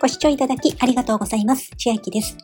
ご視聴いただきありがとうございます。千秋です。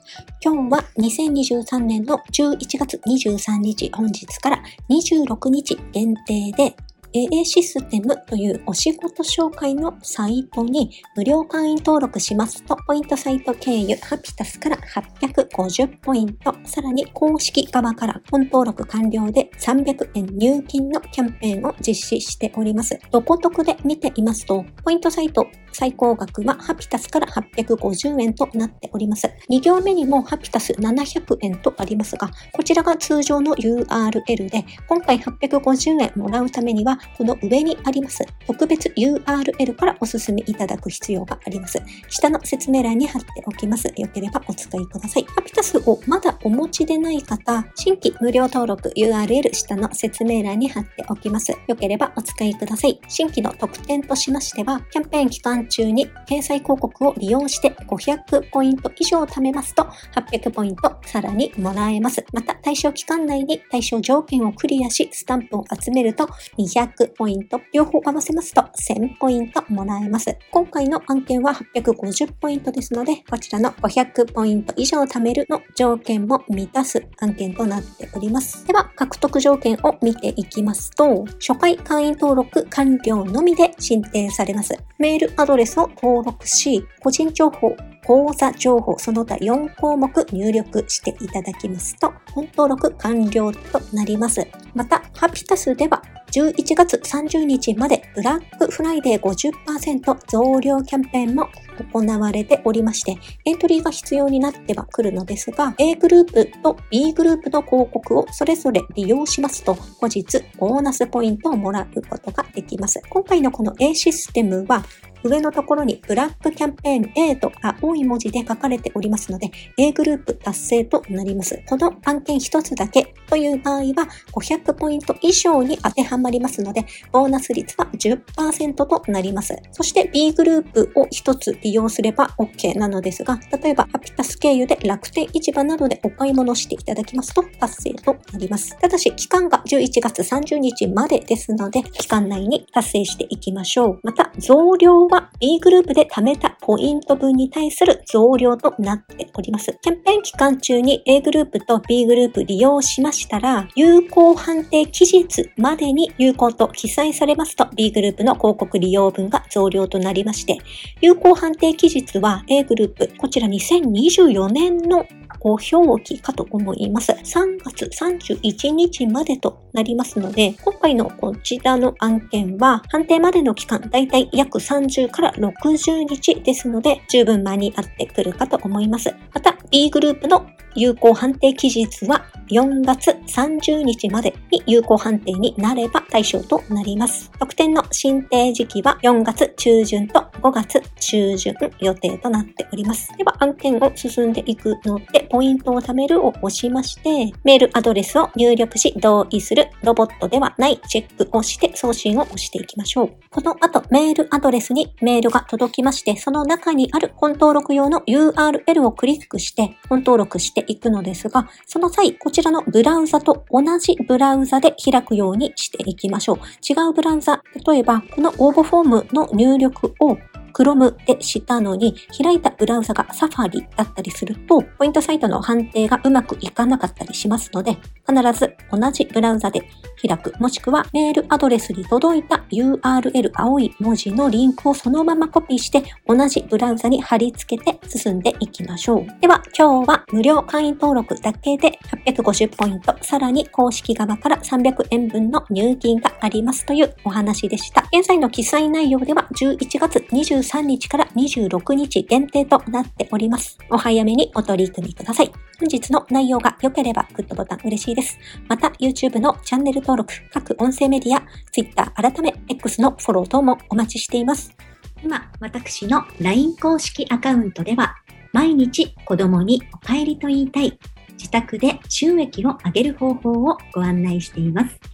今日は2023年の11月23日本日から26日限定で AA システムというお仕事紹介のサイトに無料会員登録しますと、ポイントサイト経由ハピタスから850ポイント、さらに公式側から本登録完了で300円入金のキャンペーンを実施しております。どこ得で見ていますと、ポイントサイト最高額はハピタスから850円となっております。2行目にもハピタス700円とありますが、こちらが通常の URL で、今回850円もらうためには、この上にあります特別 URL からお進みいただく必要があります。下の説明欄に貼っておきます。よければお使いください。ハピタスをまだお持ちでない方、新規無料登録 URL 下の説明欄に貼っておきます。よければお使いください。新規の特典としましては、キャンペーン期間中に掲載広告を利用して500ポイント以上貯めますと800ポイントさらにもらえます。また対象期間内に対象条件をクリアしスタンプを集めると200ポイント両方合わせますと1000ポイントもらえます。今回の案件は850ポイントですのでこちらの500ポイント以上貯めるの条件も満たす案件となっております。では獲得条件を見ていきますと初回会員登録完了のみで申請されます。メールアドドレスを登録し、個人情報、口座情報、その他4項目入力していただきますと、本登録完了となります。また、ハピタスでは11月30日までブラックフライデー50%増量キャンペーンも行われておりまして、エントリーが必要になってはくるのですが、A グループと B グループの広告をそれぞれ利用しますと、後日ボーナスポイントをもらうことができます。今回のこの A システムは、上のところにブラックキャンペーン A と青い文字で書かれておりますので、A グループ達成となります。この案件一つだけという場合は、500ポイント以上に当てはまりますので、ボーナス率は10%となります。そして B グループを一つ利用すれば OK なのですが、例えばハピタス経由で楽天市場などでお買い物していただきますと達成となります。ただし、期間が11月30日までですので、期間内に達成していきましょう。また、増量は B グループで貯めたポイント分に対する増量となっております。キャンペーン期間中に A グループと B グループ利用しましたら、有効判定期日までに有効と記載されますと B グループの広告利用分が増量となりまして、有効判定期日は A グループ、こちら2024年のご表記かと思います。3月31日までとなりますので、今回のこちらの案件は、判定までの期間、だいたい約30から60日ですので、十分間に合ってくるかと思います。また、B グループの有効判定期日は4月30日までに有効判定になれば対象となります。特典の申請時期は4月中旬と5月中旬予定となっております。では案件を進んでいくので、ポイントを貯めるを押しまして、メールアドレスを入力し同意するロボットではないチェックをして送信を押していきましょう。この後、メールアドレスにメールが届きまして、その中にある本登録用の URL をクリックして本登録していくのですが、その際、こちらのブラウザと同じブラウザで開くようにしていきましょう。違うブラウザ、例えば、この応募フォームの入力を Chrome でしたのに、開いたブラウザが Safari だったりすると、ポイントサイトの判定がうまくいかなかったりしますので、必ず同じブラウザで開く、もしくはメールアドレスに届いた URL 青い文字のリンクをそのままコピーして、同じブラウザに貼り付けて進んでいきましょう。では、今日は無料会員登録だけで850ポイント、さらに公式側から300円分の入金がありますというお話でした。現在の記載内容では11月23日から26日限定となっております。お早めにお取り組みください。本日の内容が良ければグッドボタン嬉しいです。また YouTube のチャンネル登録、各音声メディア、Twitter 改め X のフォロー等もお待ちしています。今、私の LINE 公式アカウントでは、毎日子供にお帰りと言いたい、自宅で収益を上げる方法をご案内しています。